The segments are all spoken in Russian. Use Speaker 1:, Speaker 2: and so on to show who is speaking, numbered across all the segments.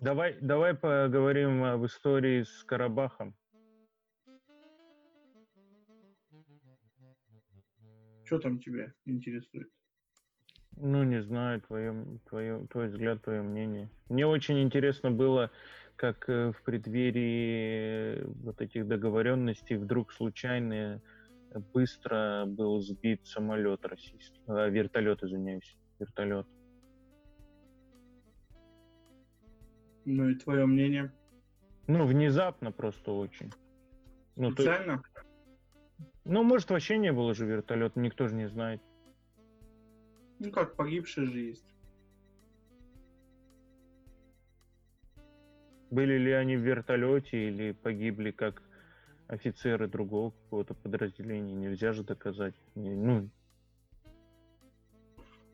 Speaker 1: Давай, давай поговорим об истории с Карабахом.
Speaker 2: Что там тебя интересует?
Speaker 1: Ну, не знаю, твое, твое, твой взгляд, твое мнение. Мне очень интересно было, как э, в преддверии вот этих договоренностей вдруг случайно э, быстро был сбит самолет российский, вертолет, извиняюсь, вертолет.
Speaker 2: Ну и твое мнение?
Speaker 1: Ну, внезапно просто очень.
Speaker 2: Ну, Специально?
Speaker 1: То... Ну, может, вообще не было же вертолета, никто же не знает.
Speaker 2: Ну как, погибшие же есть.
Speaker 1: Были ли они в вертолете или погибли как офицеры другого какого-то подразделения? Нельзя же доказать. Ну,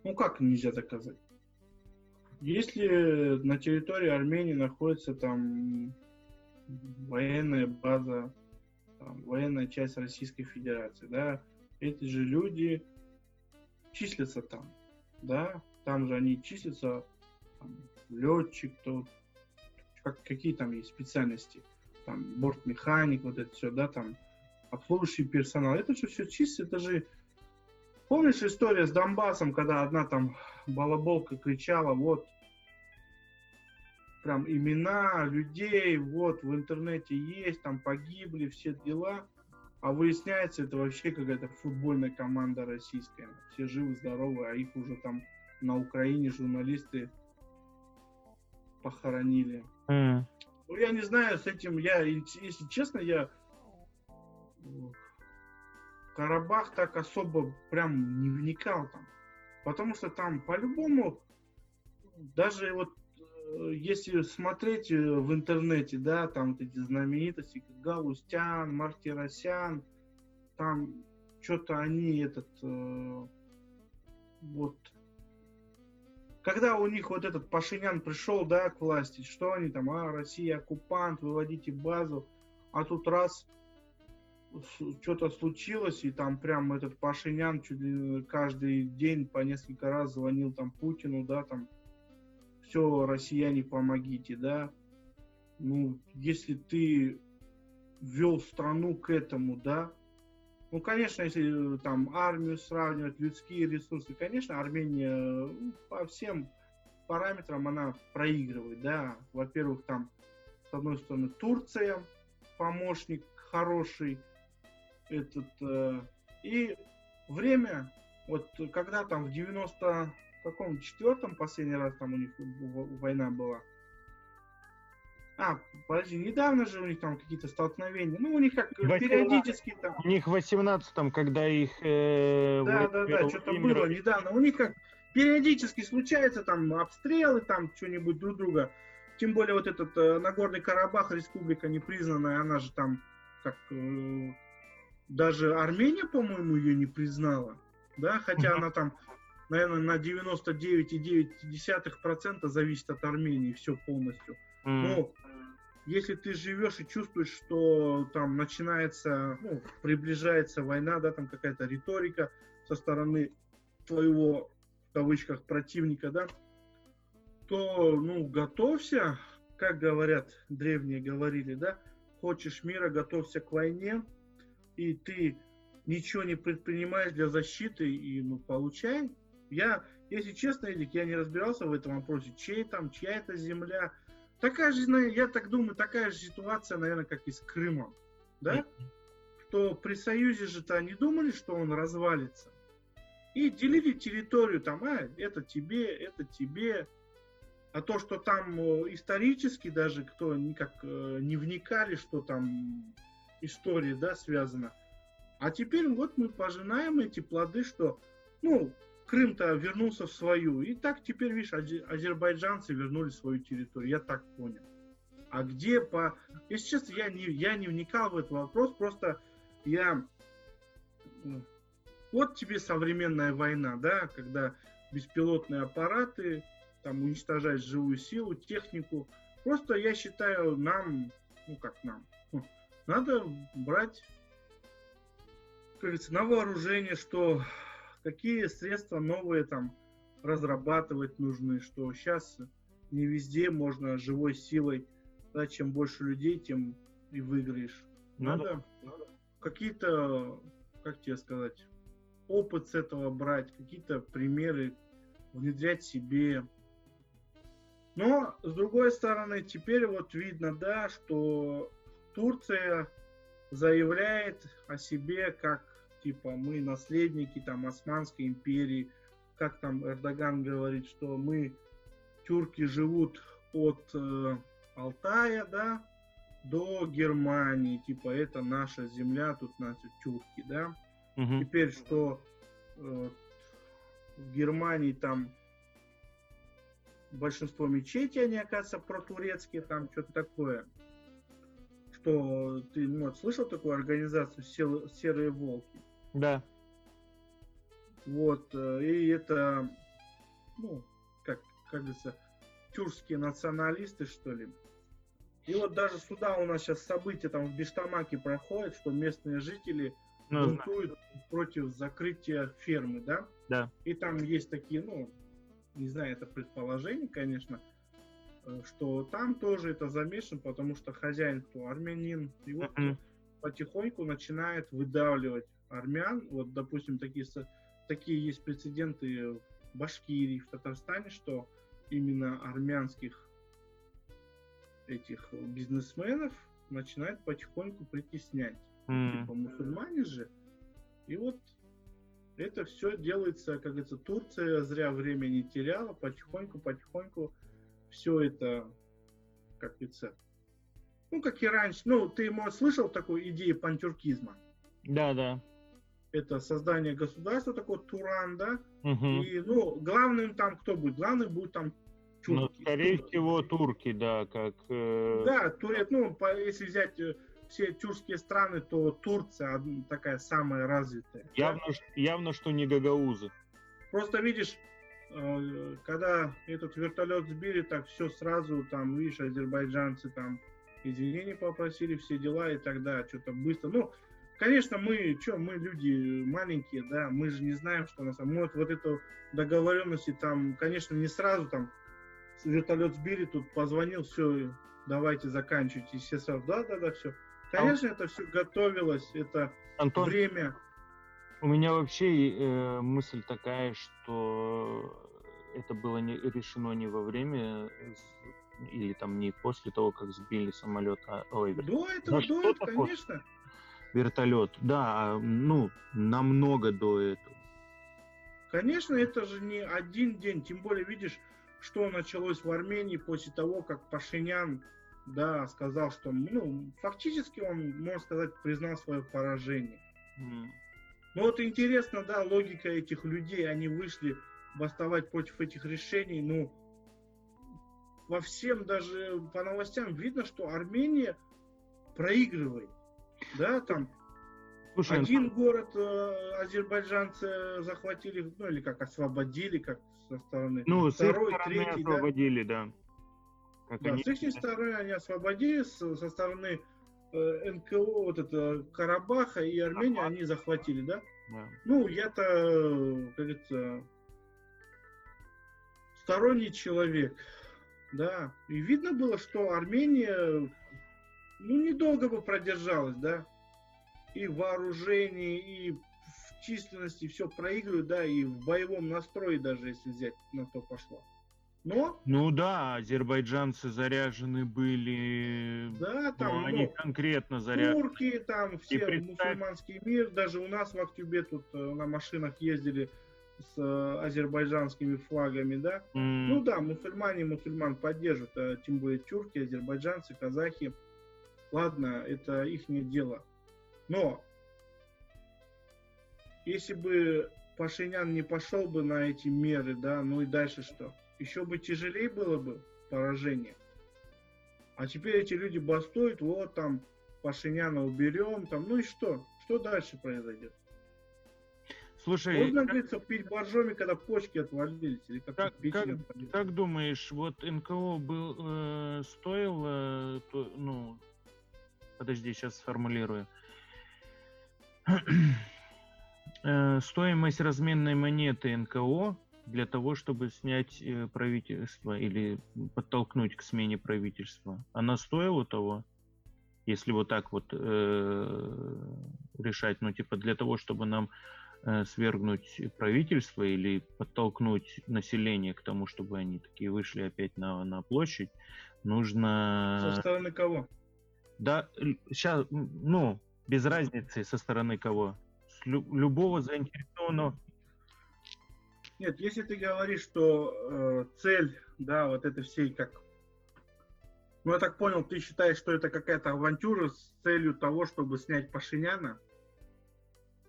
Speaker 2: ну как нельзя доказать? Если на территории Армении находится там военная база, там, военная часть Российской Федерации, да, эти же люди числятся там, да, там же они числятся, там, летчик, то, как, какие там есть специальности, там, бортмеханик, вот это все, да, там, обслуживающий персонал, это же все это же, помнишь история с Донбассом, когда одна там балаболка кричала, вот, прям имена людей, вот, в интернете есть, там погибли, все дела, а выясняется, это вообще какая-то футбольная команда российская. Все живы, здоровы, а их уже там на Украине журналисты похоронили. Mm. Ну, я не знаю, с этим я, если честно, я Карабах так особо прям не вникал там. Потому что там по-любому, даже вот э, если смотреть э, в интернете, да, там вот эти знаменитости, как Галустян, Мартиросян, там что-то они этот э, вот когда у них вот этот Пашинян пришел, да, к власти, что они там, а, Россия оккупант, выводите базу, а тут раз что-то случилось, и там прям этот Пашинян чуть ли каждый день по несколько раз звонил там Путину, да, там, все, россияне, помогите, да. Ну, если ты ввел страну к этому, да, ну, конечно, если там армию сравнивать, людские ресурсы, конечно, Армения ну, по всем параметрам она проигрывает, да. Во-первых, там, с одной стороны, Турция, помощник хороший, этот, э, и время, вот когда там в 90 каком четвертом последний раз там у них война была, а, подожди, недавно же у них там какие-то столкновения. Ну, у них как 18, периодически там...
Speaker 1: У них в 18-м, когда их...
Speaker 2: Э, да, да, да, что-то было недавно. У них как периодически случается там обстрелы, там что-нибудь друг друга. Тем более вот этот э, Нагорный Карабах, республика непризнанная, она же там как... Э, даже Армения, по-моему, ее не признала. Да, хотя она там, наверное, на 99,9% зависит от Армении, все полностью. Но если ты живешь и чувствуешь, что там начинается, ну, приближается война, да, там какая-то риторика со стороны твоего, в кавычках, противника, да, то, ну, готовься, как говорят, древние говорили, да, хочешь мира, готовься к войне, и ты ничего не предпринимаешь для защиты, и, ну, получай. Я, если честно, Эдик, я не разбирался в этом вопросе, чей там, чья это земля, Такая же, я так думаю, такая же ситуация, наверное, как и с Крымом. Да? Что при Союзе же-то не думали, что он развалится. И делили территорию, там, а, это тебе, это тебе. А то, что там э, исторически даже кто никак э, не вникали, что там история, да, связана. А теперь вот мы пожинаем эти плоды, что, ну, Крым-то вернулся в свою. И так теперь, видишь, азербайджанцы вернули свою территорию. Я так понял. А где по... Если честно, я не, я не вникал в этот вопрос, просто я... Вот тебе современная война, да, когда беспилотные аппараты, там уничтожать живую силу, технику. Просто я считаю, нам, ну как нам, надо брать, как говорится, на вооружение, что какие средства новые там разрабатывать нужны, что сейчас не везде можно живой силой, да, чем больше людей, тем и выиграешь.
Speaker 1: Ну
Speaker 2: Надо какие-то, как тебе сказать, опыт с этого брать, какие-то примеры внедрять себе. Но, с другой стороны, теперь вот видно, да, что Турция заявляет о себе как, типа, мы наследники там Османской империи, как там Эрдоган говорит, что мы, тюрки, живут от э, Алтая, да, до Германии, типа, это наша земля, тут наши тюрки, да.
Speaker 1: Мгм.
Speaker 2: Теперь, что э, в Германии там большинство мечетей, они, оказывается, протурецкие, там что-то такое. Что ты, ну, вот, слышал такую организацию «Сел- «Серые волки»?
Speaker 1: Да.
Speaker 2: Вот, э, и это, ну, как, как говорится, тюркские националисты, что ли. И вот даже сюда у нас сейчас события там в Биштамаке проходят, что местные жители
Speaker 1: Ну, знаю.
Speaker 2: бунтуют против закрытия фермы, да?
Speaker 1: Да.
Speaker 2: И там есть такие, ну, не знаю, это предположение, конечно, что там тоже это замешан, потому что хозяин кто армянин, и вот потихоньку начинает выдавливать армян. Вот, допустим, такие, такие есть прецеденты в Башкирии, в Татарстане, что именно армянских этих бизнесменов начинают потихоньку притеснять. Типа мусульмане же. И вот это все делается, как говорится, Турция зря время не теряла, потихоньку, потихоньку все это, как говорится, ну, как и раньше. Ну, ты, может, слышал такую идею пантюркизма?
Speaker 1: Да, да.
Speaker 2: Это создание государства, такой Туран, да?
Speaker 1: Мгм.
Speaker 2: И, ну, главным там кто будет? Главным будет там
Speaker 1: Ну,
Speaker 2: тюрки.
Speaker 1: скорее
Speaker 2: Турки.
Speaker 1: всего, турки, да, как... э,
Speaker 2: Да, турет, ну, по- если взять э, все тюркские страны, то Турция такая самая развитая.
Speaker 1: Явно, явно, что не гагаузы.
Speaker 2: Просто видишь, когда этот вертолет сбили, так все сразу, там, видишь, азербайджанцы там извинения попросили, все дела и тогда что-то быстро. Ну, конечно, мы, что, мы люди маленькие, да, мы же не знаем, что на самом вот, вот эту договоренности там, конечно, не сразу там вертолет сбили, тут позвонил, все, давайте заканчивайте, и все сразу, да-да-да, все. Конечно, это все готовилось, это
Speaker 1: Антон,
Speaker 2: время.
Speaker 1: У меня вообще э, мысль такая, что это было не, решено не во время с- или там не после того, как сбили самолет, а, ой, вер-
Speaker 2: До этого,
Speaker 1: что
Speaker 2: до этого, конечно.
Speaker 1: вертолет. Да, а, ну, намного до этого.
Speaker 2: Конечно, это же не один день, тем более видишь, что началось в Армении после того, как Пашинян, да, сказал, что, ну, фактически он, можно сказать, признал свое поражение.
Speaker 1: М.
Speaker 2: Но вот интересно, да, логика этих людей, они вышли бастовать против этих решений, ну, во всем даже по новостям видно, что Армения проигрывает, да, там
Speaker 1: Слушай,
Speaker 2: один город э, азербайджанцы захватили, ну или как освободили, как со стороны.
Speaker 1: ну, с их
Speaker 2: Второй,
Speaker 1: стороны
Speaker 2: третий, да.
Speaker 1: освободили, да. Как
Speaker 2: Да,
Speaker 1: они-
Speaker 2: с их стороны они освободили, со стороны НКО, вот это Карабаха и Армении они захватили, да?
Speaker 1: да.
Speaker 2: Ну, я-то, э, как говорится, сторонний человек, да. И видно было, что Армения, ну, недолго бы продержалась, да. И в вооружении, и в численности все проигрывают, да, и в боевом настрое даже, если взять, на то пошло. Но,
Speaker 1: Ну да, азербайджанцы заряжены были.
Speaker 2: да,
Speaker 1: ну,
Speaker 2: там,
Speaker 1: они
Speaker 2: ну,
Speaker 1: конкретно заряжены.
Speaker 2: турки, там все
Speaker 1: представь-
Speaker 2: мусульманский мир, даже у нас в Актюбе тут э, на машинах ездили с э, азербайджанскими флагами, да.
Speaker 1: М,
Speaker 2: Ну да, мусульмане мусульман поддерживают, а тем более тюрки, азербайджанцы, казахи. Ладно, это их дело. Но если бы Пашинян не пошел бы на эти меры, да, ну и дальше что? Еще бы тяжелее было бы поражение. А теперь эти люди бастуют, вот там Пашиняна уберем, там, ну и что? Что дальше произойдет?
Speaker 1: Слушай,
Speaker 2: Можно,
Speaker 1: как,
Speaker 2: говорится, пить боржоми, когда почки отвалились, или как,
Speaker 1: как, как-
Speaker 2: отвалилась.
Speaker 1: как думаешь, вот НКО был, э, стоил, э, то- ну, подожди, сейчас сформулирую. Э, Стоимость разменной монеты НКО для того, чтобы снять э, правительство или подтолкнуть к смене правительства, она стоила того? Если вот так вот э, решать, ну типа для того, чтобы нам э, свергнуть правительство или подтолкнуть население к тому, чтобы они такие вышли опять на, на площадь, нужно...
Speaker 2: Со стороны кого?
Speaker 1: Да, сейчас, ну, без разницы со стороны кого. С лю- любого заинтересованного
Speaker 2: нет, если ты говоришь, что э, цель, да, вот это всей как... Ну, я так понял, ты считаешь, что это какая-то авантюра с целью того, чтобы снять Пашиняна?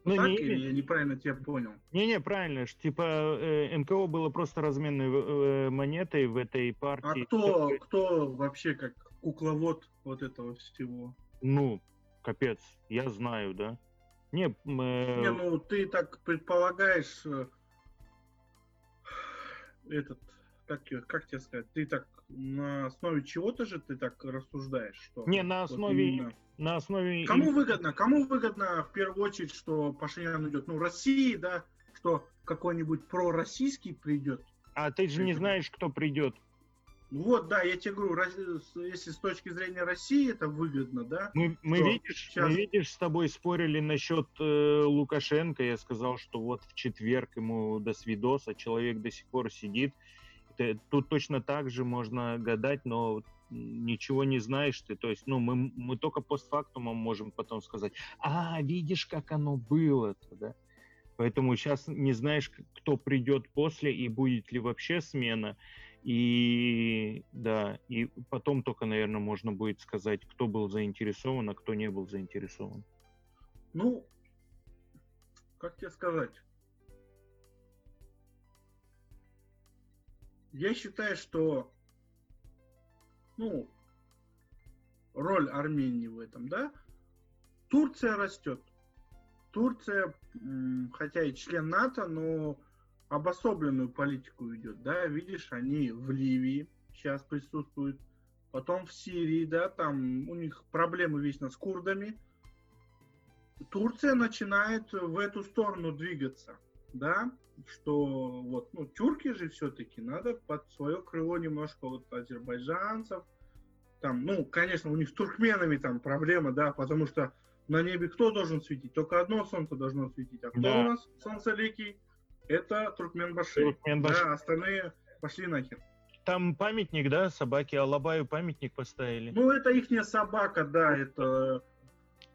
Speaker 2: Ну, так, не, или я неправильно тебя понял?
Speaker 1: Не-не, правильно. Типа э, НКО было просто разменной э, монетой в этой партии.
Speaker 2: А кто, кто вообще как кукловод вот этого всего?
Speaker 1: Ну, капец, я знаю, да.
Speaker 2: Не, э... не ну ты так предполагаешь, э, этот, как, как тебе сказать, ты так на основе чего-то же ты так рассуждаешь, что...
Speaker 1: Не, на основе... Вот именно... на основе...
Speaker 2: Кому выгодно? Кому выгодно в первую очередь, что Пашинян идет? Ну, России, да, что какой-нибудь пророссийский придет.
Speaker 1: А ты же не знаешь, кто придет.
Speaker 2: Вот, да, я тебе говорю, если с точки зрения России это выгодно, да.
Speaker 1: Мы, мы, видишь, сейчас... мы видишь, с тобой спорили насчет э, Лукашенко. Я сказал, что вот в четверг ему до свидоса, человек до сих пор сидит. Тут точно так же можно гадать, но ничего не знаешь ты. То есть, ну, мы, мы только постфактумом можем потом сказать, а, видишь, как оно было, да? Поэтому сейчас не знаешь, кто придет после и будет ли вообще смена. И да, и потом только, наверное, можно будет сказать, кто был заинтересован, а кто не был заинтересован.
Speaker 2: Ну, как тебе сказать? Я считаю, что ну, роль Армении в этом, да, Турция растет. Турция, хотя и член НАТО, но обособленную политику ведет, да, видишь, они в Ливии сейчас присутствуют, потом в Сирии, да, там у них проблемы вечно с курдами. Турция начинает в эту сторону двигаться, да, что вот, ну, тюрки же все-таки надо под свое крыло немножко вот азербайджанцев, там, ну, конечно, у них с туркменами там проблема, да, потому что на небе кто должен светить? Только одно солнце должно светить. А кто да. у нас солнцеликий? Это Туркменбаши. Туркменбаши. Да, остальные пошли нахер.
Speaker 1: Там памятник, да, собаке Алабаю памятник поставили.
Speaker 2: Ну, это ихняя собака, да, это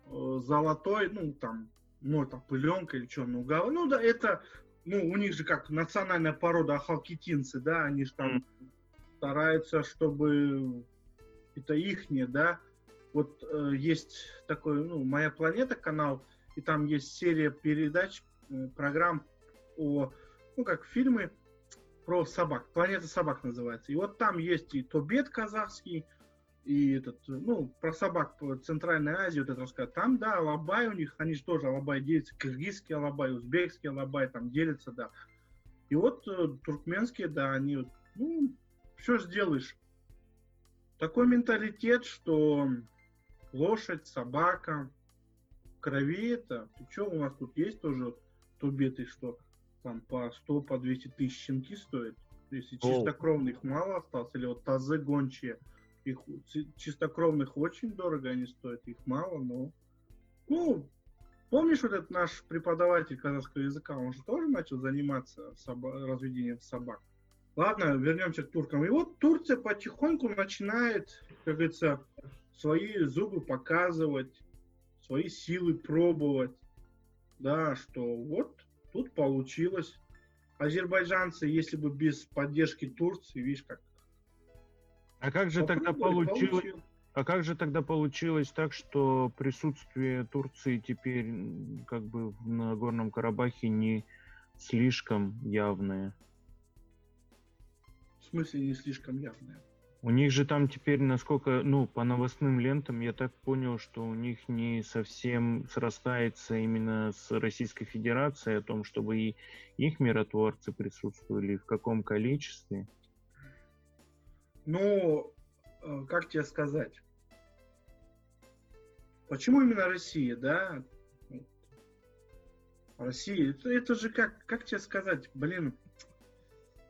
Speaker 2: э, золотой, ну, там, ну, это пыленка или что, ну, гал... ну, да, это, ну, у них же как национальная порода ахалкитинцы, да, они же там mm. стараются, чтобы это ихнее, да. Вот э, есть такой, ну, «Моя планета» канал, и там есть серия передач, э, программ о, ну, как фильмы про собак. «Планета собак» называется. И вот там есть и Тобет казахский, и этот, ну, про собак по Центральной Азии, вот это рассказать. Там, да, алабай у них, они же тоже алабай делятся, киргизский алабай, узбекский алабай, там делятся, да. И вот э, туркменские, да, они, ну, все сделаешь. Такой менталитет, что лошадь, собака, крови это, ты что, у нас тут есть тоже тубеты, что там по 100, по 200 тысяч щенки стоят. Если О. чистокровных мало осталось, или вот тазы гончие, их чистокровных очень дорого они стоят, их мало, но... Ну, помнишь вот этот наш преподаватель казахского языка, он же тоже начал заниматься соба- разведением собак. Ладно, вернемся к туркам. И вот Турция потихоньку начинает, как говорится, свои зубы показывать, свои силы пробовать. Да, что вот Тут получилось. Азербайджанцы, если бы без поддержки Турции, видишь как.
Speaker 1: А как же тогда получилось? Получил. А как же тогда получилось так, что присутствие Турции теперь как бы в Нагорном Карабахе не слишком явное?
Speaker 2: В смысле не слишком явное?
Speaker 1: У них же там теперь, насколько, ну, по новостным лентам, я так понял, что у них не совсем срастается именно с Российской Федерацией о том, чтобы и их миротворцы присутствовали, в каком количестве.
Speaker 2: Ну, э, как тебе сказать? Почему именно Россия, да? Россия, это, это же как, как тебе сказать, блин,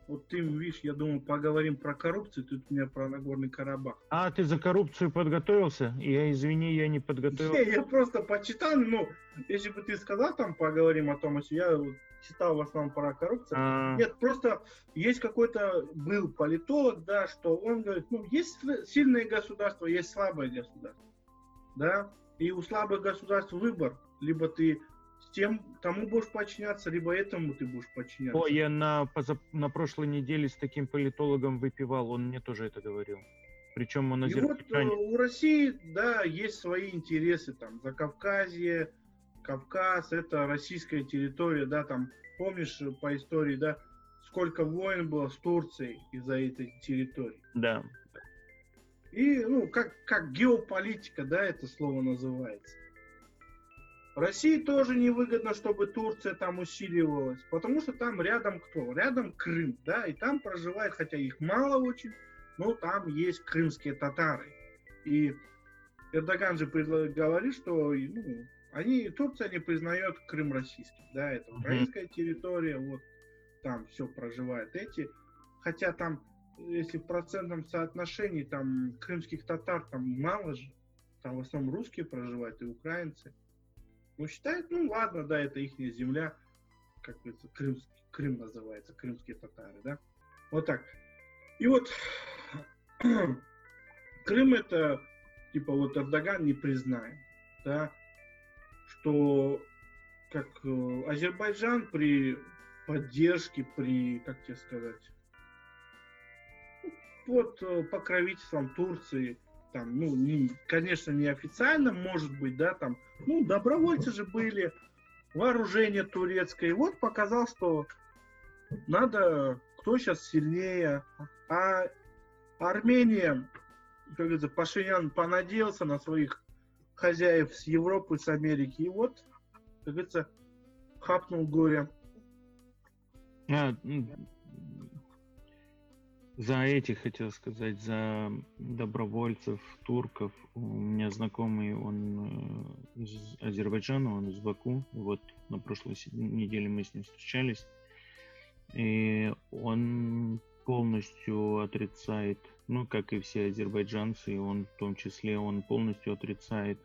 Speaker 2: Вот ты, видишь, я думал, поговорим про коррупцию, тут у меня про Нагорный Карабах.
Speaker 1: А, ты за коррупцию подготовился? Я, извини, я не подготовился.
Speaker 2: Не, я просто почитал, ну, если бы ты сказал, там, поговорим о том, если я читал в основном про коррупцию.
Speaker 1: А,
Speaker 2: Нет, просто есть какой-то, был политолог, да, что он говорит, ну, есть сильное государство, есть слабое государство, да, и у слабых государств выбор, либо ты тем, тому будешь подчиняться, либо этому ты будешь подчиняться.
Speaker 1: О, я на, поза- на прошлой неделе с таким политологом выпивал, он мне тоже это говорил. Причем он
Speaker 2: И вот э,
Speaker 1: азербайджанец.
Speaker 2: у России, да, есть свои интересы, там, Закавказье, Кавказ, это российская территория, да, там, помнишь э, по истории, да, сколько войн было с Турцией из-за этой территории.
Speaker 1: Да.
Speaker 2: И, ну, как, как геополитика, да, это слово называется. России тоже невыгодно, чтобы Турция там усиливалась, потому что там рядом кто? Рядом Крым, да, и там проживает, хотя их мало очень, но там есть крымские татары. И Эрдоган же говорит, что ну, они, Турция не признает Крым российским, да, это украинская территория, вот там все проживают эти, хотя там, если в процентном соотношении, там крымских татар там мало же, там в основном русские проживают и украинцы. Ну, считают, ну ладно, да, это их земля, как говорится, крымский, Крым называется, крымские татары, да. Вот так. И вот Крым это, типа, вот Эрдоган не признает, да, что как э, Азербайджан при поддержке, при, как тебе сказать, под э, покровительством Турции, там, ну, не, конечно, не официально, может быть, да, там, ну, добровольцы же были, вооружение турецкое. И вот показал, что надо, кто сейчас сильнее. А Армения, как говорится, Пашинян понадеялся на своих хозяев с Европы, с Америки. И вот, как говорится, хапнул горе.
Speaker 1: А, за этих хотел сказать, за добровольцев, турков. У меня знакомый, он э, из Азербайджана, он из Баку. Вот на прошлой неделе мы с ним встречались. И он полностью отрицает, ну, как и все азербайджанцы, он в том числе, он полностью отрицает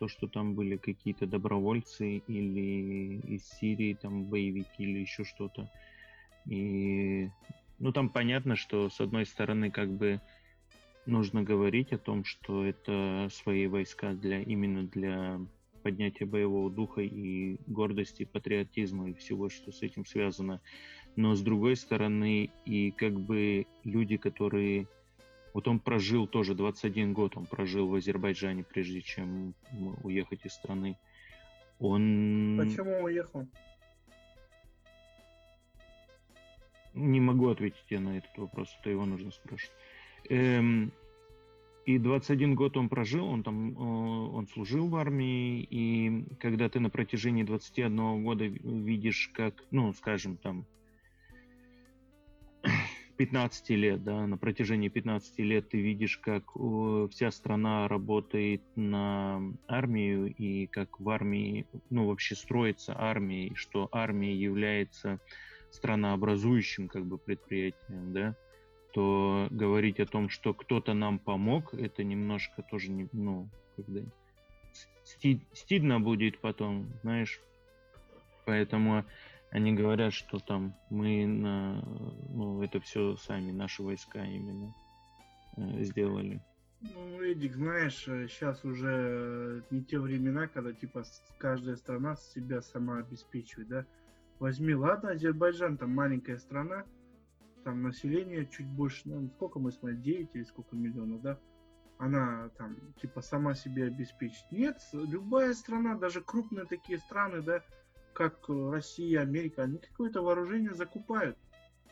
Speaker 1: то, что там были какие-то добровольцы или из Сирии, там боевики или еще что-то. И, ну, там понятно, что с одной стороны, как бы нужно говорить о том, что это свои войска для именно для поднятия боевого духа и гордости, патриотизма и всего, что с этим связано. Но с другой стороны, и как бы люди, которые... Вот он прожил тоже 21 год, он прожил в Азербайджане, прежде чем уехать из страны. Он...
Speaker 2: Почему уехал?
Speaker 1: Не могу ответить тебе на этот вопрос, это его нужно спрашивать. Эм, и 21 год он прожил, он там, э, он служил в армии, и когда ты на протяжении 21 года ви- видишь, как, ну, скажем, там, 15 лет, да, на протяжении 15 лет ты видишь, как э, вся страна работает на армию, и как в армии, ну, вообще строится армия, и что армия является странообразующим, как бы, предприятием, да, то говорить о том, что кто-то нам помог, это немножко тоже, не, ну, когда сти- стыдно будет потом, знаешь, поэтому они говорят, что там мы на, ну, это все сами, наши войска именно э, сделали.
Speaker 2: Ну, Эдик, знаешь, сейчас уже не те времена, когда типа каждая страна себя сама обеспечивает, да. Возьми, ладно, Азербайджан, там маленькая страна, там население чуть больше, ну, сколько мы смотрим, 9 или сколько миллионов, да, она там типа сама себе обеспечит. Нет, любая страна, даже крупные такие страны, да, как э, Россия, Америка, они какое-то вооружение закупают.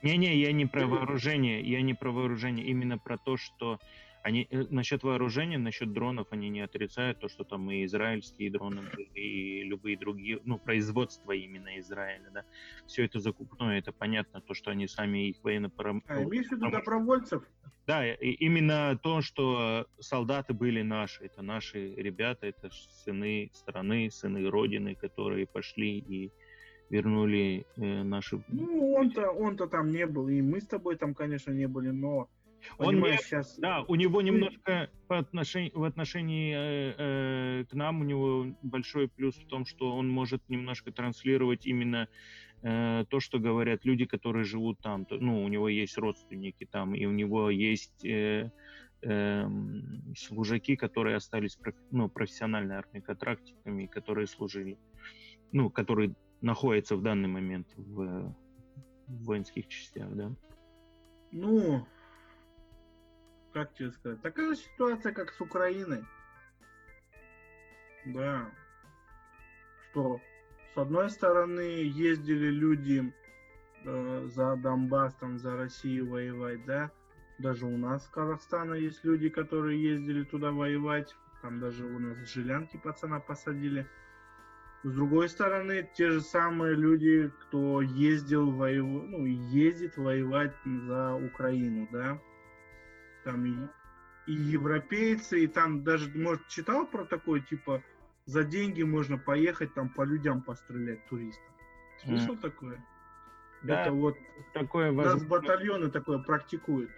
Speaker 1: Не-не, я не про вооружение, я не про вооружение, именно про то, что они э, насчет вооружения, насчет дронов они не отрицают то, что там и израильские дроны и любые другие, ну, производство именно Израиля, да. Все это закупное, это понятно, то, что они сами их военно
Speaker 2: А имеешь в виду добровольцев?
Speaker 1: Да, и именно то, что солдаты были наши, это наши ребята, это сыны страны, сыны Родины, которые пошли и вернули э, наши...
Speaker 2: Ну, он-то, он-то там не был, и мы с тобой там, конечно, не были, но
Speaker 1: он не, сейчас... Да, у него немножко по отношению, в отношении э, э, к нам у него большой плюс в том, что он может немножко транслировать именно э, то, что говорят люди, которые живут там. То, ну, у него есть родственники там, и у него есть э, э, служаки, которые остались ну, профессиональной армией контрактиками, которые служили, ну, которые находятся в данный момент в, в воинских частях, да.
Speaker 2: Ну, как тебе сказать, такая же ситуация, как с Украиной. Да. Что с одной стороны ездили люди э, за Донбасс, там, за Россию воевать, да. Даже у нас в Казахстане есть люди, которые ездили туда воевать. Там даже у нас жилянки пацана посадили. С другой стороны, те же самые люди, кто ездил воевать, ну, ездит воевать за Украину, да там и, и европейцы, и там даже, может, читал про такое, типа, за деньги можно поехать там по людям пострелять туристам. Слышал mm. такое?
Speaker 1: Да,
Speaker 2: Это вот
Speaker 1: такое
Speaker 2: возможно... нас батальоны такое практикуют.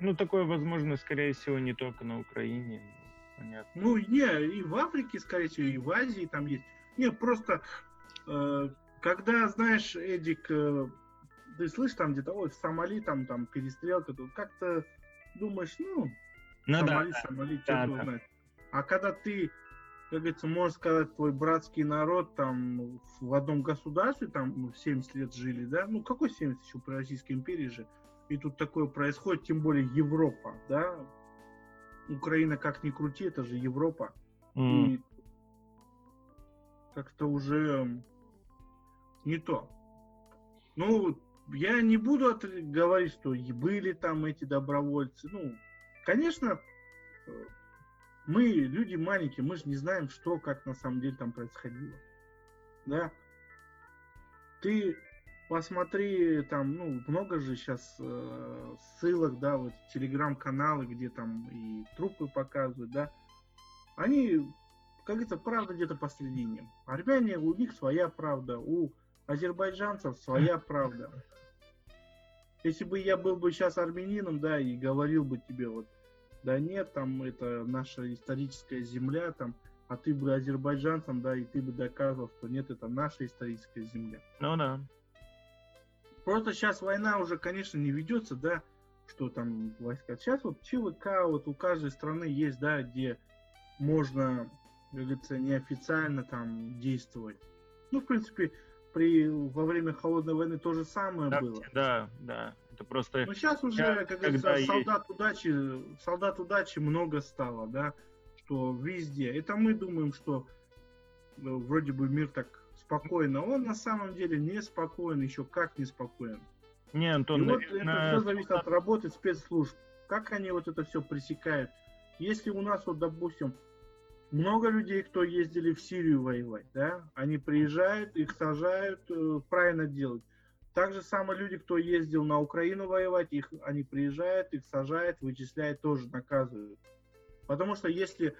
Speaker 1: Ну, такое возможно, скорее всего, не только на Украине. Понятно.
Speaker 2: Ну, не, и в Африке, скорее всего, и в Азии там есть. Не, просто, э, когда, знаешь, Эдик, э, ты слышишь там где-то, ой, в Сомали там, там перестрелка, то как-то думаешь, ну,
Speaker 1: ну Сомали,
Speaker 2: да, Сомали, да, да. знает. А когда ты, как говорится, можно сказать, твой братский народ там в одном государстве, там 70 лет жили, да, ну какой 70 еще при Российской империи же, и тут такое происходит, тем более Европа, да, Украина как ни крути, это же Европа. Mm. И как-то уже не то. Ну, я не буду говорить, что были там эти добровольцы. Ну, конечно, э, мы люди маленькие, мы же не знаем, что, как на самом деле там происходило. Да? Ты посмотри, там, ну, много же сейчас э, ссылок, да, вот телеграм-каналы, где там и трупы показывают, да. Они, как говорится, правда где-то посередине. Армяне, у них своя правда, у азербайджанцев своя правда. Если бы я был бы сейчас армянином, да, и говорил бы тебе вот, да нет, там это наша историческая земля, там, а ты бы азербайджанцем, да, и ты бы доказывал, что нет, это наша историческая земля.
Speaker 1: Ну да.
Speaker 2: Просто сейчас война уже, конечно, не ведется, да, что там войска. Сейчас вот ЧВК, вот у каждой страны есть, да, где можно, как говорится, неофициально там действовать. Ну, в принципе, при, во время холодной войны то же самое
Speaker 1: да,
Speaker 2: было.
Speaker 1: Да, да. Это просто.
Speaker 2: Но сейчас уже, я, как говорится, солдат есть... удачи, солдат удачи много стало, да, что везде. Это мы думаем, что ну, вроде бы мир так спокойно. Он на самом деле не спокоен, еще как не спокоен.
Speaker 1: Не, Антон,
Speaker 2: И вот это все зависит от работы спецслужб. Как они вот это все пресекают. Если у нас вот, допустим, много людей, кто ездили в Сирию воевать, да, они приезжают, их сажают, э, правильно делать. Так же самое люди, кто ездил на Украину воевать, их, они приезжают, их сажают, вычисляют, тоже наказывают. Потому что если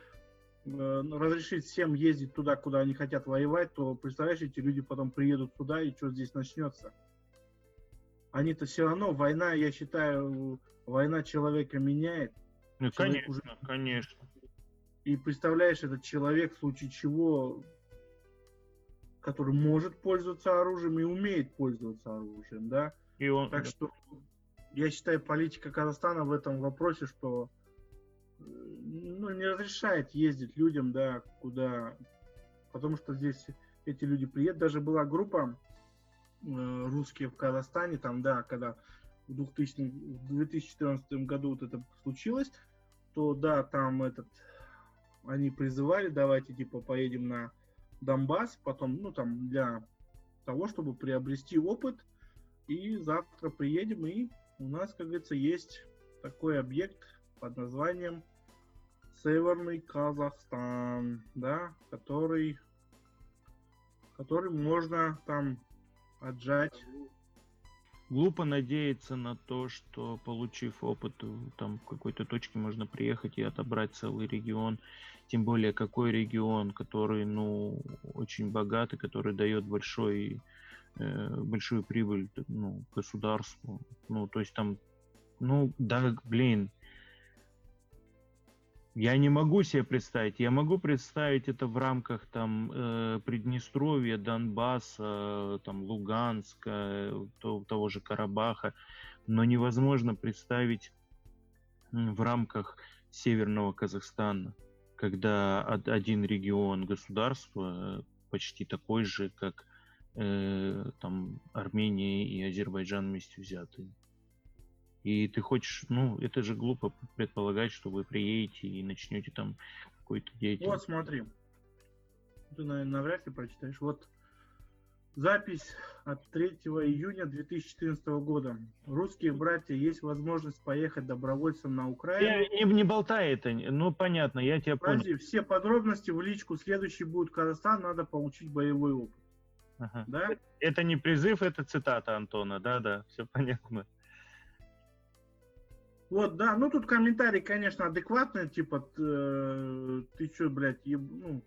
Speaker 2: э, разрешить всем ездить туда, куда они хотят воевать, то, представляешь, эти люди потом приедут туда, и что здесь начнется? Они-то все равно, война, я считаю, война человека меняет.
Speaker 1: Ну, конечно, уже... конечно.
Speaker 2: И представляешь, этот человек, в случае чего, который может пользоваться оружием и умеет пользоваться оружием, да?
Speaker 1: И он...
Speaker 2: Так что я считаю, политика Казахстана в этом вопросе, что ну, не разрешает ездить людям, да, куда... Потому что здесь эти люди приедут. Даже была группа э, русские в Казахстане, там, да, когда в, 2000, в 2014 году вот это случилось, то да, там этот они призывали, давайте типа поедем на Донбасс, потом, ну там для того, чтобы приобрести опыт, и завтра приедем, и у нас, как говорится, есть такой объект под названием Северный Казахстан, да, который, который можно там отжать
Speaker 1: глупо надеяться на то, что получив опыт там в какой-то точке можно приехать и отобрать целый регион. Тем более какой регион, который ну очень богатый, который дает большой э, большую прибыль ну, государству. Ну, то есть там, ну, да, блин, я не могу себе представить. Я могу представить это в рамках там э, Приднестровья, Донбасса, там Луганска, то, того же Карабаха, но невозможно представить в рамках Северного Казахстана, когда один регион государства почти такой же, как э, там Армения и Азербайджан вместе взятые. И ты хочешь, ну, это же глупо предполагать, что вы приедете и начнете там какой-то деятельность.
Speaker 2: Вот смотри. Ты, наверное, навряд ли прочитаешь. Вот запись от 3 июня 2014 года. Русские братья, есть возможность поехать добровольцем на Украину.
Speaker 1: Не, не, не болтай это, ну понятно, я тебя
Speaker 2: Подожди, понял. все подробности в личку. Следующий будет Казахстан, надо получить боевой опыт.
Speaker 1: Ага. Да? Это не призыв, это цитата Антона, да-да, все понятно.
Speaker 2: Вот, да, ну тут комментарий, конечно, адекватный, типа, э, ты чё, блядь, еб... ну,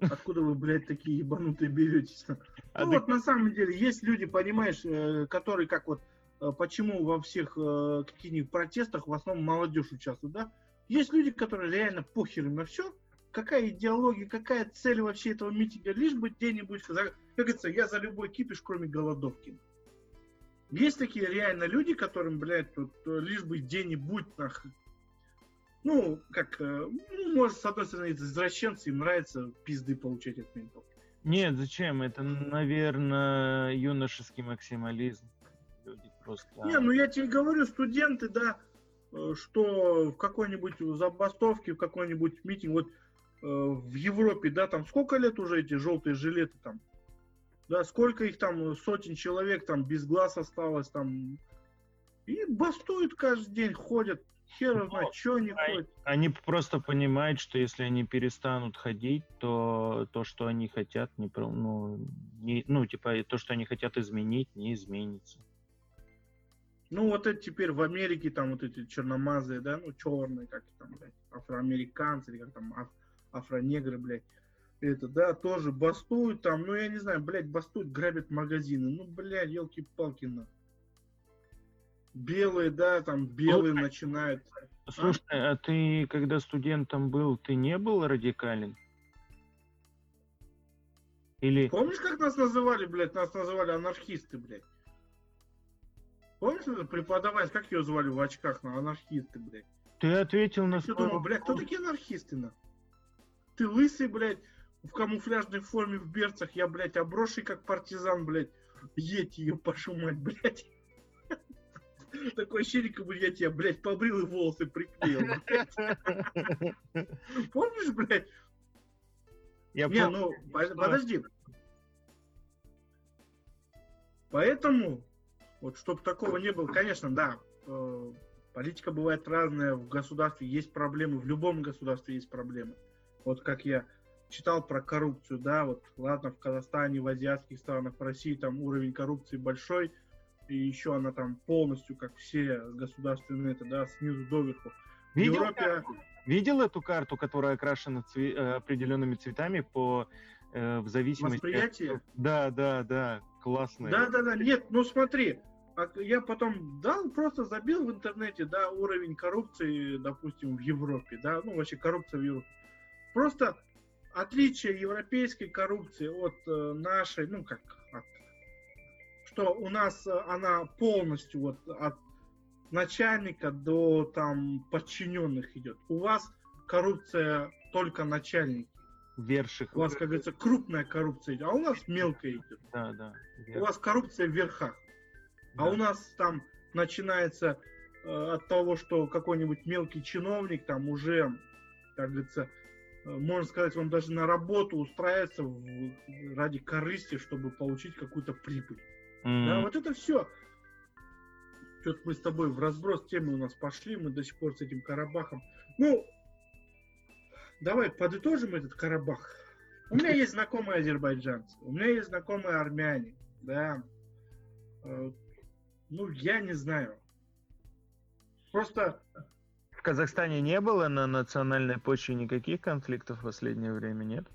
Speaker 2: откуда вы, блядь, такие ебанутые беретесь? Ну вот, на самом деле, есть люди, понимаешь, э, которые, как вот, э, почему во всех э, каких-нибудь протестах в основном молодежь участвует, да? Есть люди, которые реально похер им на все, какая идеология, какая цель вообще этого митинга, лишь бы где-нибудь, как говорится, я за любой кипиш, кроме голодовки. Есть такие реально люди, которым, блядь, тут э, лишь бы где-нибудь нах... Ну, как, э, ну, может, с одной стороны, извращенцы, им нравится пизды получать от ментов.
Speaker 1: Нет, зачем? Это, наверное, юношеский максимализм.
Speaker 2: Люди просто... Не, ну я тебе говорю, студенты, да, э, что в какой-нибудь забастовке, в какой-нибудь митинг, вот в Европе, да, там сколько лет уже эти желтые жилеты там? Да, сколько их там, сотен человек там без глаз осталось там. И бастуют каждый день, ходят. Хер знает, что они ходят.
Speaker 1: Они просто понимают, что если они перестанут ходить, то то, что они хотят, не, ну, не, ну, типа, то, что они хотят изменить, не изменится.
Speaker 2: Ну, вот это теперь в Америке, там вот эти черномазые, да, ну, черные, как там, блядь, афроамериканцы, или как там, аф, афронегры, блядь это, да, тоже бастуют там, ну, я не знаю, блядь, бастуют, грабят магазины. Ну, блядь, елки-палки, на. Белые, да, там, белые Слушай, начинают.
Speaker 1: Слушай, а? а ты, когда студентом был, ты не был радикален?
Speaker 2: Или... Помнишь, как нас называли, блядь, нас называли анархисты, блядь? Помнишь, это преподаватель, как ее звали в очках, на анархисты, блядь?
Speaker 1: Ты ответил на...
Speaker 2: Я думал, блядь, кто такие анархисты, на? Ты лысый, блядь, в камуфляжной форме в берцах, я, блядь, обросший как партизан, блядь, едь ее пошумать, блядь. Такое ощущение, как бы я тебя, блядь, побрил и волосы приклеил. Помнишь, блядь? Я Не, ну, подожди. Поэтому, вот, чтобы такого не было, конечно, да, э, политика бывает разная, в государстве есть проблемы, в любом государстве есть проблемы. Вот как я читал про коррупцию, да, вот ладно, в Казахстане, в азиатских странах, в России там уровень коррупции большой, и еще она там полностью, как все государственные, это, да, снизу доверху.
Speaker 1: Видел, Европе... карту? Видел эту карту, которая окрашена цве... Э, определенными цветами по э, в зависимости
Speaker 2: Восприятие? От...
Speaker 1: Да, да, да, классная.
Speaker 2: Да, да, да, нет, ну смотри, а я потом дал, просто забил в интернете, да, уровень коррупции, допустим, в Европе, да, ну вообще коррупция в Европе. Просто отличие европейской коррупции от э, нашей, ну как, от, что у нас э, она полностью вот от начальника до там подчиненных идет. У вас коррупция только начальники.
Speaker 1: Верших.
Speaker 2: У вас, как говорится, крупная коррупция идет, а у нас мелкая идет.
Speaker 1: Да, да.
Speaker 2: Верх. У вас коррупция в верхах. А да. А у нас там начинается э, от того, что какой-нибудь мелкий чиновник там уже, как говорится, можно сказать, он даже на работу устраивается в, ради корысти, чтобы получить какую-то прибыль. Mm-hmm. Да, вот это все. Что-то мы с тобой в разброс темы у нас пошли, мы до сих пор с этим Карабахом. Ну, давай подытожим этот Карабах. У меня есть знакомые азербайджанцы, у меня есть знакомые армяне, да. Э, ну, я не знаю. Просто
Speaker 1: Казахстане не было на национальной почве никаких конфликтов в последнее время, нет?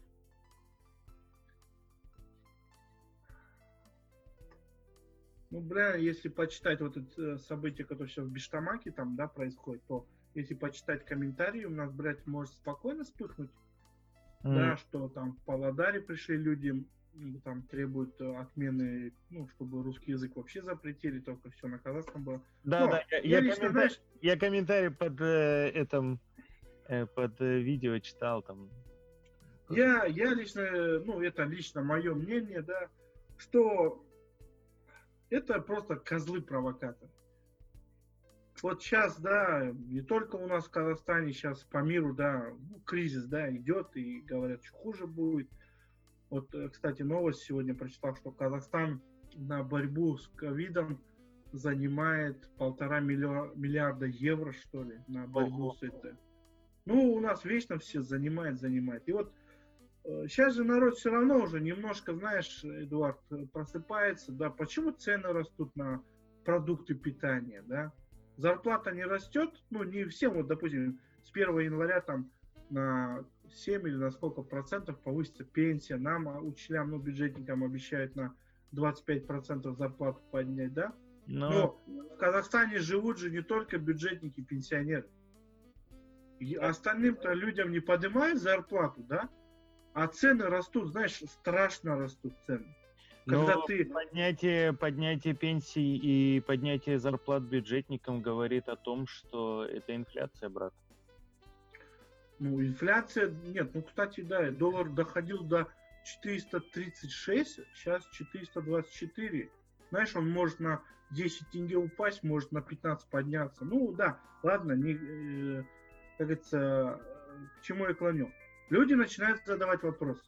Speaker 2: Ну, бля, если почитать вот это событие, которое сейчас в Биштамаке там, да, происходит, то если почитать комментарии, у нас, блядь, может спокойно вспыхнуть. Mm. Да, что там в Павлодаре пришли люди, там требуют э, отмены, ну, чтобы русский язык вообще запретили, только все на казахском было.
Speaker 1: Да, Но, да, я, я, лично, комментарий, знаешь... я комментарий под э, этом, э, под э, видео читал там.
Speaker 2: Я, я лично, ну, это лично мое мнение, да, что это просто козлы-провокаторы. Вот сейчас, да, не только у нас в Казахстане, сейчас по миру, да, ну, кризис, да, идет, и говорят, что хуже будет. Вот, э, кстати, новость сегодня прочитал, что Казахстан на борьбу с ковидом занимает полтора миллиарда евро, что ли, на борьбу с этим. Ну, у нас вечно все занимает, занимает. И вот Сейчас же народ все равно уже немножко, знаешь, Эдуард, просыпается, да, почему цены растут на продукты питания, да? Зарплата не растет, ну, не всем, вот, допустим, с 1 января там на 7 или на сколько процентов повысится пенсия, нам, а, учителям, ну, бюджетникам обещают на 25 процентов зарплату поднять, да? Но... Но в Казахстане живут же не только бюджетники, пенсионеры. И остальным-то людям не поднимают зарплату, да? А цены растут, знаешь, страшно растут цены.
Speaker 1: Когда Но ты... поднятие, поднятие пенсий и поднятие зарплат бюджетникам говорит о том, что это инфляция, брат.
Speaker 2: Ну, инфляция, нет, ну, кстати, да, доллар доходил до 436, сейчас 424. Знаешь, он может на 10 тенге упасть, может на 15 подняться. Ну, да, ладно, не, э, как говорится, к чему я клоню. Люди начинают задавать вопросы.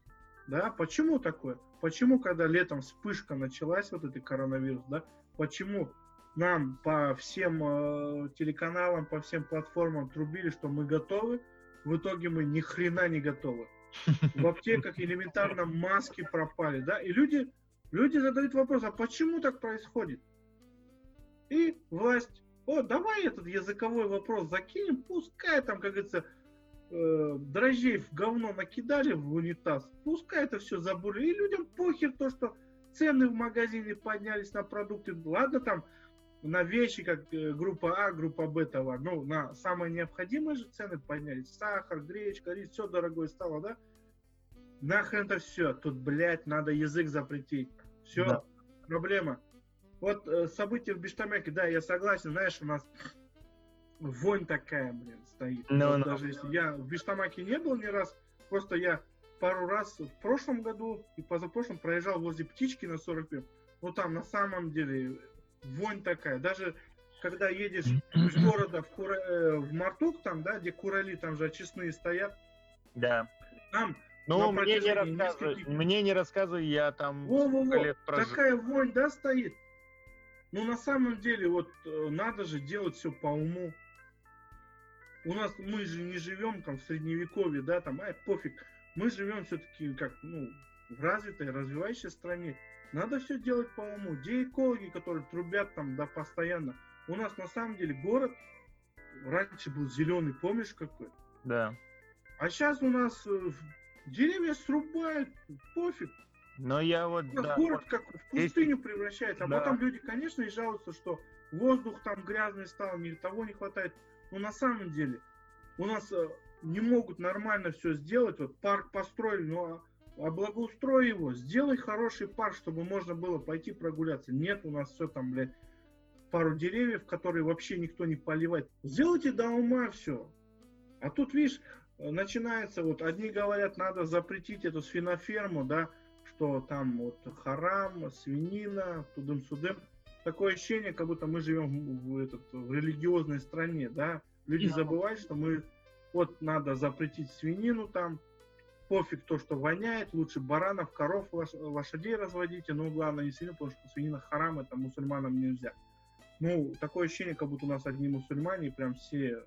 Speaker 2: Да, почему такое? Почему, когда летом вспышка началась, вот этот коронавирус, да, почему нам по всем э, телеканалам, по всем платформам трубили, что мы готовы, в итоге мы ни хрена не готовы. В аптеках элементарно маски пропали, да, и люди, люди задают вопрос, а почему так происходит? И власть, о, давай этот языковой вопрос закинем, пускай там, как говорится, э, дрожжей в говно накидали в унитаз, пускай это все забыли. И людям похер то, что цены в магазине поднялись на продукты. Ладно, там на вещи, как э, группа А, группа Б товар. Ну, на самые необходимые же цены поднялись. Сахар, гречка, рис, все дорогое стало, да? Нахрен это все. Тут, блядь, надо язык запретить. Все, да. проблема. Вот э, события в Биштамяке, да, я согласен, знаешь, у нас вонь такая, блин, стоит. No, вот no. Даже если я в Биштамаке не был ни раз, просто я пару раз в прошлом году и позапрошлом проезжал возле птички на 45. Ну там на самом деле вонь такая. Даже когда едешь из города в, Кура... Э, в Мартук, там, да, где курали, там же очистные стоят.
Speaker 1: Да.
Speaker 2: Там
Speaker 1: ну, мне не рассказывай, нескольких... мне не рассказывай, я там
Speaker 2: во, во, во. лет прожил. Такая вонь, да, стоит. Ну, на самом деле, вот э, надо же делать все по уму у нас мы же не живем там в средневековье, да, там, ай, пофиг. Мы живем все-таки как, ну, в развитой, развивающей стране. Надо все делать по уму. Где экологи, которые трубят там, да, постоянно. У нас на самом деле город раньше был зеленый, помнишь какой?
Speaker 1: Да.
Speaker 2: А сейчас у нас э, деревья срубают, пофиг.
Speaker 1: Но я вот...
Speaker 2: У нас да, город вот как в пустыню есть... превращается. А да. потом люди, конечно, и жалуются, что воздух там грязный стал, ни того не хватает. Но ну, на самом деле у нас э, не могут нормально все сделать. Вот парк построили, но облагоустрой его, сделай хороший парк, чтобы можно было пойти прогуляться. Нет, у нас все там, блядь, пару деревьев, которые вообще никто не поливает. Сделайте до ума все. А тут, видишь, начинается, вот одни говорят, надо запретить эту свиноферму, да, что там вот харам, свинина, тудым-судым такое ощущение, как будто мы живем в, этот, в религиозной стране, да. Люди да. забывают, что мы вот надо запретить свинину там, пофиг то, что воняет, лучше баранов, коров, лошадей разводите, но главное не свинину, потому что свинина харам, это мусульманам нельзя. Ну, такое ощущение, как будто у нас одни мусульмане, прям все...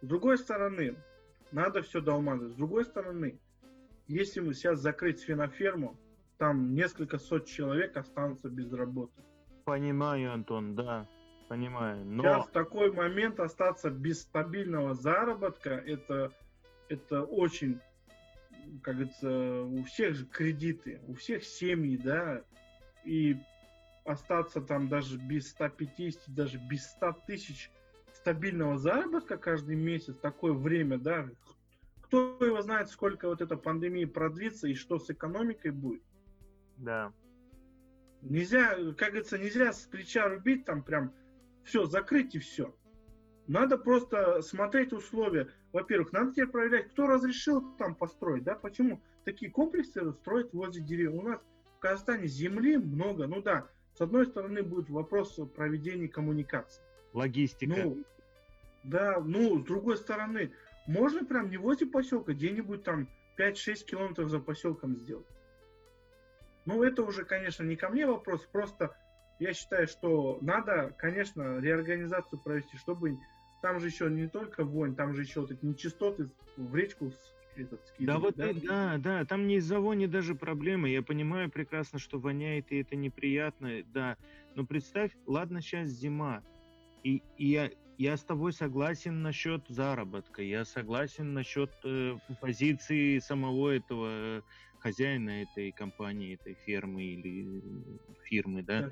Speaker 2: С другой стороны, надо все долмазать. С другой стороны, если мы сейчас закрыть свиноферму, там несколько сот человек останутся без работы.
Speaker 1: Понимаю, Антон, да, понимаю.
Speaker 2: Но... Сейчас в такой момент остаться без стабильного заработка, это, это очень, как говорится, у всех же кредиты, у всех семьи, да, и остаться там даже без 150, даже без 100 тысяч стабильного заработка каждый месяц, такое время, да, кто его знает, сколько вот эта пандемия продлится и что с экономикой будет.
Speaker 1: Да.
Speaker 2: Нельзя, как говорится, нельзя с плеча рубить, там прям все, закрыть и все. Надо просто смотреть условия. Во-первых, надо тебе проверять, кто разрешил там построить, да, почему такие комплексы строят возле деревьев. У нас в Казахстане земли много, ну да, с одной стороны будет вопрос проведения коммуникации.
Speaker 1: Логистика.
Speaker 2: Ну, да, ну, с другой стороны, можно прям не возле поселка, где-нибудь там 5-6 километров за поселком сделать. Ну, это уже, конечно, не ко мне вопрос, просто я считаю, что надо, конечно, реорганизацию провести, чтобы там же еще не только вонь, там же еще вот эти нечистоты в речку
Speaker 1: этот Да вот да? да, да, там не из-за вони даже проблемы. Я понимаю прекрасно, что воняет и это неприятно, да. Но представь, ладно, сейчас зима, и, и я, я с тобой согласен насчет заработка, я согласен насчет э, позиции самого этого хозяина этой компании, этой фермы или фирмы, да?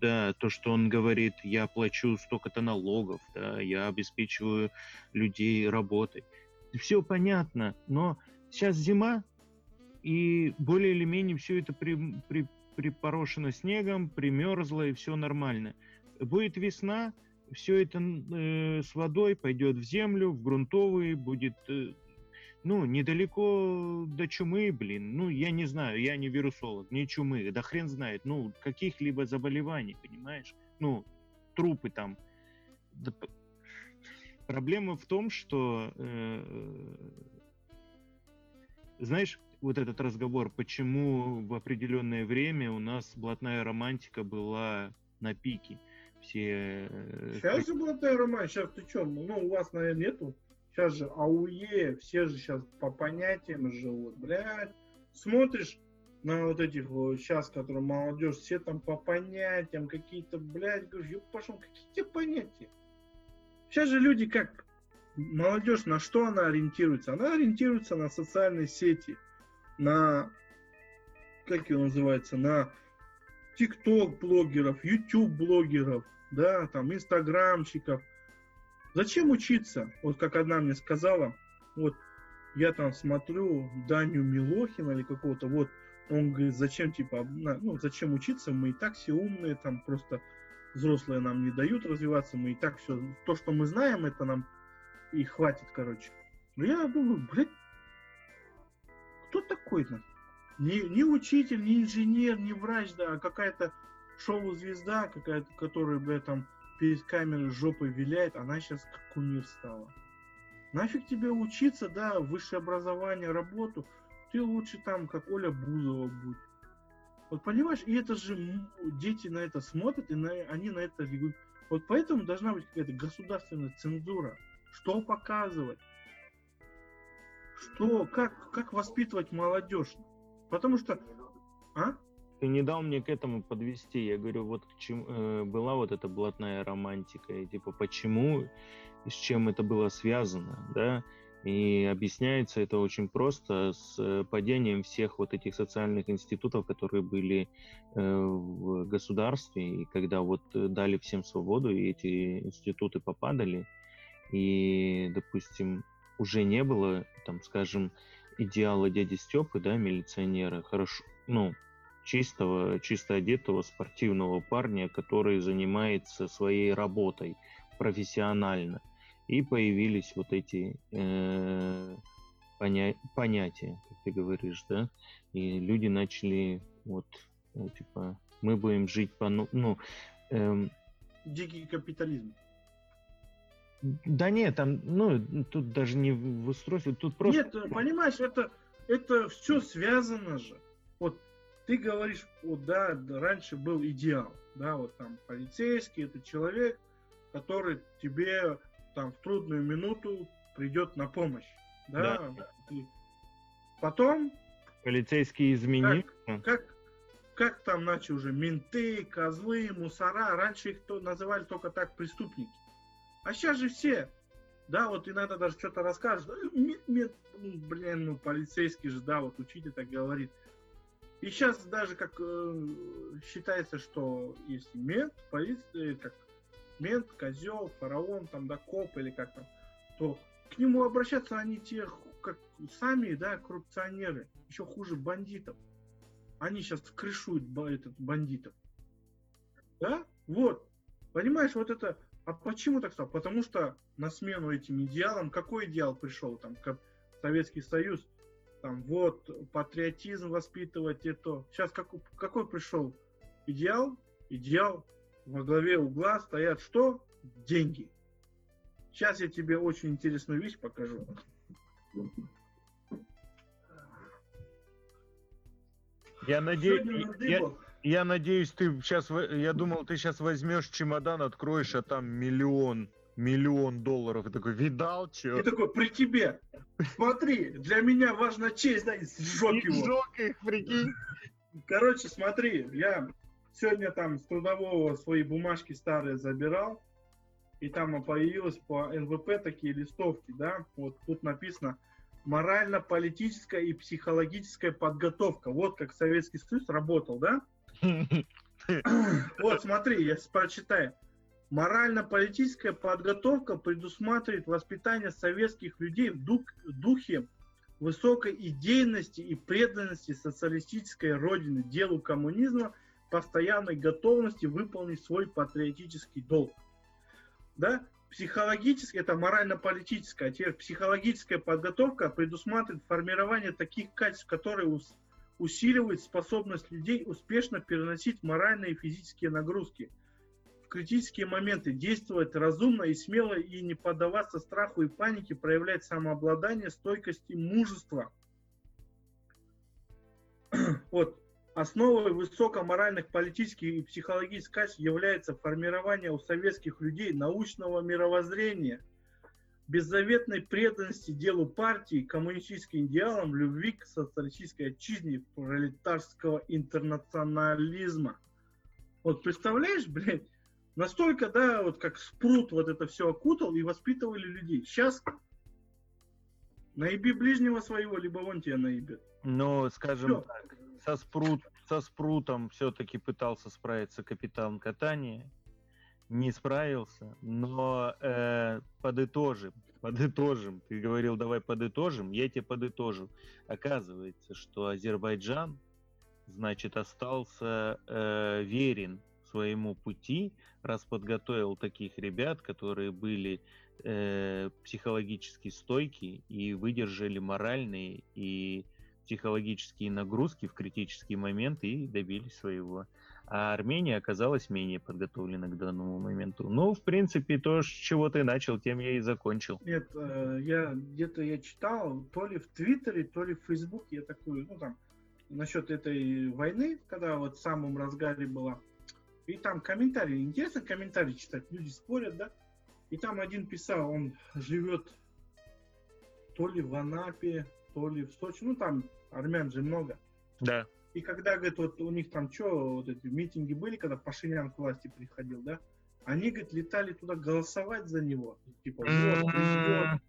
Speaker 1: Да, то, что он говорит, я плачу столько-то налогов, да, я обеспечиваю людей работой. Все понятно, но сейчас зима, и более или менее все это при, при, припорошено снегом, примерзло, и все нормально. Будет весна, все это э, с водой пойдет в землю, в грунтовые, будет э, ну, недалеко до чумы, блин, ну, я не знаю, я не вирусолог, не чумы, да хрен знает, ну, каких-либо заболеваний, понимаешь? Ну, трупы там. Да, проблема в том, что, э, знаешь, вот этот разговор, почему в определенное время у нас блатная романтика была на пике. Все...
Speaker 2: Сейчас же блатная романтика, сейчас ты что, ну, у вас, наверное, нету Сейчас же АУЕ, все же сейчас по понятиям живут, блядь. Смотришь на вот этих вот сейчас, которые молодежь, все там по понятиям какие-то, блядь, говоришь, ёб пошел, какие понятия? Сейчас же люди как, молодежь, на что она ориентируется? Она ориентируется на социальные сети, на, как его называется, на ТикТок блогеров, YouTube блогеров, да, там, инстаграмщиков – Зачем учиться? Вот как одна мне сказала, вот я там смотрю Даню Милохина или какого-то, вот он говорит, зачем типа, ну зачем учиться, мы и так все умные, там просто взрослые нам не дают развиваться, мы и так все, то, что мы знаем, это нам и хватит, короче. Но я думаю, блядь, кто такой-то? Не, не учитель, не инженер, не врач, да, а какая-то шоу-звезда, какая-то, которая, блядь, там перед камерой жопой виляет, она сейчас как кумир стала. Нафиг тебе учиться, да, высшее образование, работу. Ты лучше там, как Оля Бузова будь. Вот понимаешь, и это же дети на это смотрят, и на, они на это реагируют. Вот поэтому должна быть какая-то государственная цензура. Что показывать? Что, как, как воспитывать молодежь? Потому что, а?
Speaker 1: Ты не дал мне к этому подвести. Я говорю, вот к чему э, была вот эта блатная романтика, и типа почему, с чем это было связано, да? И объясняется это очень просто с э, падением всех вот этих социальных институтов, которые были э, в государстве, и когда вот дали всем свободу, и эти институты попадали, и, допустим, уже не было, там, скажем, идеала дяди Степы, да, милиционера, хорошо, ну, чистого, чисто одетого спортивного парня, который занимается своей работой профессионально. И появились вот эти э, поня- понятия, как ты говоришь, да, и люди начали вот, ну, типа, мы будем жить по, ну, ну
Speaker 2: эм, дикий капитализм.
Speaker 1: Да нет, там, ну, тут даже не в устройстве, тут просто...
Speaker 2: Нет, понимаешь, это, это все связано же. Вот ты говоришь, вот да, раньше был идеал, да, вот там полицейский, это человек, который тебе там в трудную минуту придет на помощь, да. да. Ты... Потом
Speaker 1: полицейский изменил.
Speaker 2: Как, как, как там начали уже менты, козлы, мусора, раньше их то, называли только так преступники. А сейчас же все, да, вот иногда даже что-то расскажут, «Э, ну, блин, ну полицейский же, да, вот учитель так говорит, И сейчас даже как э, считается, что если мент, полиция, как мент, козел, фараон, там, да, коп или как там, то к нему обращаться они те, как сами, да, коррупционеры, еще хуже бандитов. Они сейчас крышуют этот бандитов. Да? Вот. Понимаешь, вот это... А почему так стало? Потому что на смену этим идеалам, какой идеал пришел? Там, как Советский Союз, там, вот, патриотизм воспитывать, это. Сейчас какой, какой пришел идеал? Идеал во главе угла стоят что? Деньги. Сейчас я тебе очень интересную вещь покажу.
Speaker 1: Я надеюсь, я, я надеюсь, ты сейчас, я думал, ты сейчас возьмешь чемодан, откроешь, а там миллион, миллион долларов. И такой, видал, что?
Speaker 2: И такой, при тебе. Смотри, для меня важна честь, да, сжег его.
Speaker 1: Сжег их, прикинь.
Speaker 2: Короче, смотри, я сегодня там с трудового свои бумажки старые забирал, и там появилось по НВП такие листовки, да, вот тут написано морально-политическая и психологическая подготовка. Вот как Советский Союз работал, да? Вот, смотри, я прочитаю. Морально-политическая подготовка предусматривает воспитание советских людей в дух, духе высокой идейности и преданности социалистической родины, делу коммунизма, постоянной готовности выполнить свой патриотический долг. Да? Психологическая, это морально-политическая, а теперь психологическая подготовка предусматривает формирование таких качеств, которые усиливают способность людей успешно переносить моральные и физические нагрузки – критические моменты действовать разумно и смело и не поддаваться страху и панике, проявлять самообладание, стойкость и мужество. Вот. Основой высокоморальных политических и психологических качеств является формирование у советских людей научного мировоззрения, беззаветной преданности делу партии, коммунистическим идеалам, любви к социалистической отчизне, пролетарского интернационализма. Вот представляешь, блядь, Настолько, да, вот как спрут вот это все окутал и воспитывали людей. Сейчас наеби ближнего своего, либо он тебя наебет.
Speaker 1: Ну, скажем все. так, со, спрут, со спрутом все-таки пытался справиться капитан катания, не справился, но э, подытожим, подытожим. Ты говорил, давай подытожим, я тебе подытожу. Оказывается, что Азербайджан, значит, остался э, верен своему пути, раз подготовил таких ребят, которые были э, психологически стойки и выдержали моральные и психологические нагрузки в критические моменты и добились своего. А Армения оказалась менее подготовлена к данному моменту. Ну, в принципе, то, с чего ты начал, тем я и закончил.
Speaker 2: Нет, э, я где-то я читал, то ли в Твиттере, то ли в Фейсбуке, я такую, ну там, насчет этой войны, когда вот в самом разгаре была, и там комментарии, интересно комментарии читать, люди спорят, да? И там один писал, он живет то ли в Анапе, то ли в Сочи, ну там армян же много.
Speaker 1: Да.
Speaker 2: И когда, говорит, вот у них там что, вот эти митинги были, когда Пашинян к власти приходил, да? Они, говорит, летали туда голосовать за него. Типа, вот, президент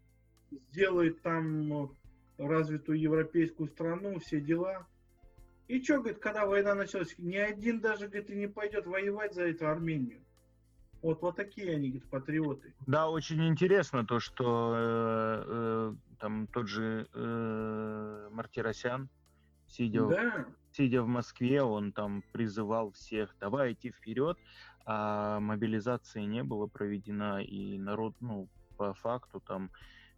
Speaker 2: сделает там развитую европейскую страну, все дела. И что, говорит, когда война началась, ни один даже, говорит, и не пойдет воевать за эту Армению. Вот, вот такие они, говорит, патриоты.
Speaker 1: Да, очень интересно то, что э, э, там тот же э, Мартиросян, сидя, да. сидя в Москве, он там призывал всех, давай идти вперед, а мобилизации не было проведена, и народ, ну, по факту там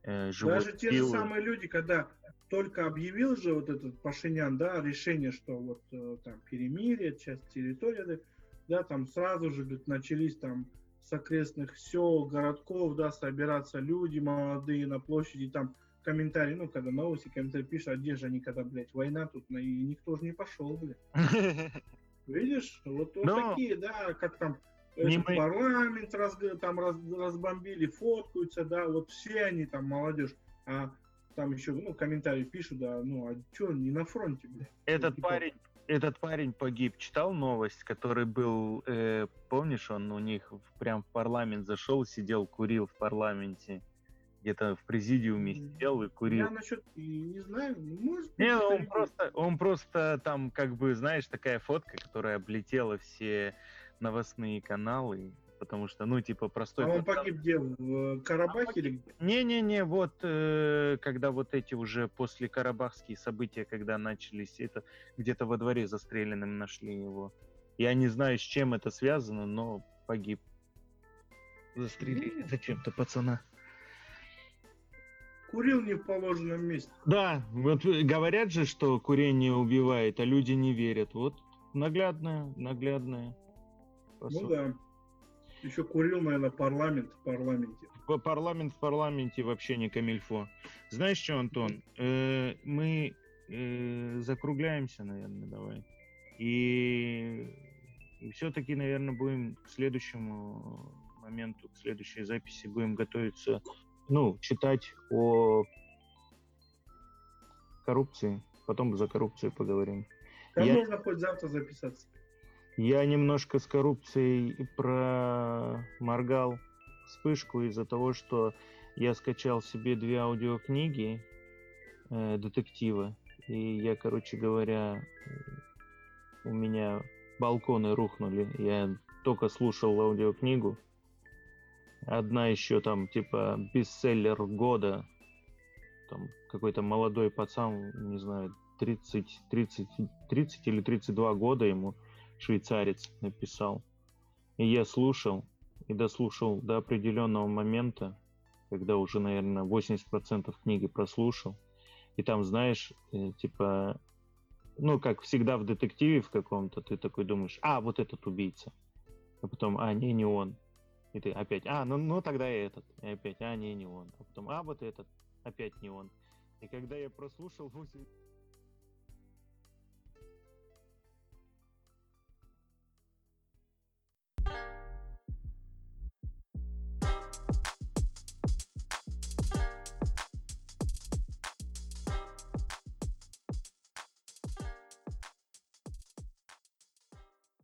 Speaker 2: э, живут Даже те же самые люди, когда только объявил же вот этот Пашинян, да, решение, что вот э, там перемирие, часть территории, да, там сразу же говорит, начались там с окрестных сел, городков, да, собираться люди молодые на площади, там комментарии, ну, когда новости, комментарии пишут, а где же они, когда, блядь, война тут, и никто же не пошел, блядь. Видишь, вот, вот Но... такие, да, как там этот парламент раз, там раз, разбомбили, фоткаются, да, вот все они там молодежь. А там еще, ну, комментарии пишут, да, ну, а что, не на фронте, блядь.
Speaker 1: Этот типа... парень, этот парень погиб. Читал новость, который был, э, помнишь, он у них прям в парламент зашел, сидел, курил в парламенте. где-то в президиуме сидел и курил.
Speaker 2: Я насчет не знаю, может быть,
Speaker 1: Не, он просто, он просто там, как бы, знаешь, такая фотка, которая облетела все новостные каналы, потому что, ну, типа, простой...
Speaker 2: А он погиб где? В э, Карабахе или где?
Speaker 1: Не-не-не, вот э, когда вот эти уже после карабахские события, когда начались, это где-то во дворе застреленным нашли его. Я не знаю, с чем это связано, но погиб. Застрелили зачем-то пацана.
Speaker 2: Курил не в положенном месте.
Speaker 1: Да, вот э, говорят же, что курение убивает, а люди не верят. Вот наглядное, наглядное.
Speaker 2: Ну да. Еще курил, наверное, парламент в парламенте.
Speaker 1: Парламент в парламенте вообще не камильфо. Знаешь что, Антон? Э, мы э, закругляемся, наверное, давай. И, все-таки, наверное, будем к следующему моменту, к следующей записи будем готовиться, ну, читать о коррупции. Потом за коррупцию поговорим.
Speaker 2: Там
Speaker 1: Я-
Speaker 2: можно хоть завтра записаться.
Speaker 1: Я немножко с коррупцией проморгал вспышку из-за того, что я скачал себе две аудиокниги э, детектива. И я, короче говоря, э, у меня балконы рухнули. Я только слушал аудиокнигу. Одна еще там, типа, бестселлер года. Там какой-то молодой пацан, не знаю, 30, 30, 30 или 32 года ему швейцарец написал. И я слушал, и дослушал до определенного момента, когда уже, наверное, 80% книги прослушал. И там, знаешь, э, типа, ну, как всегда в детективе в каком-то, ты такой думаешь, а, вот этот убийца. А потом, а, не, не он. И ты опять, а, ну, ну тогда и этот. И опять, а, не, не он. А потом, а, вот этот. Опять не он. И когда я прослушал 8...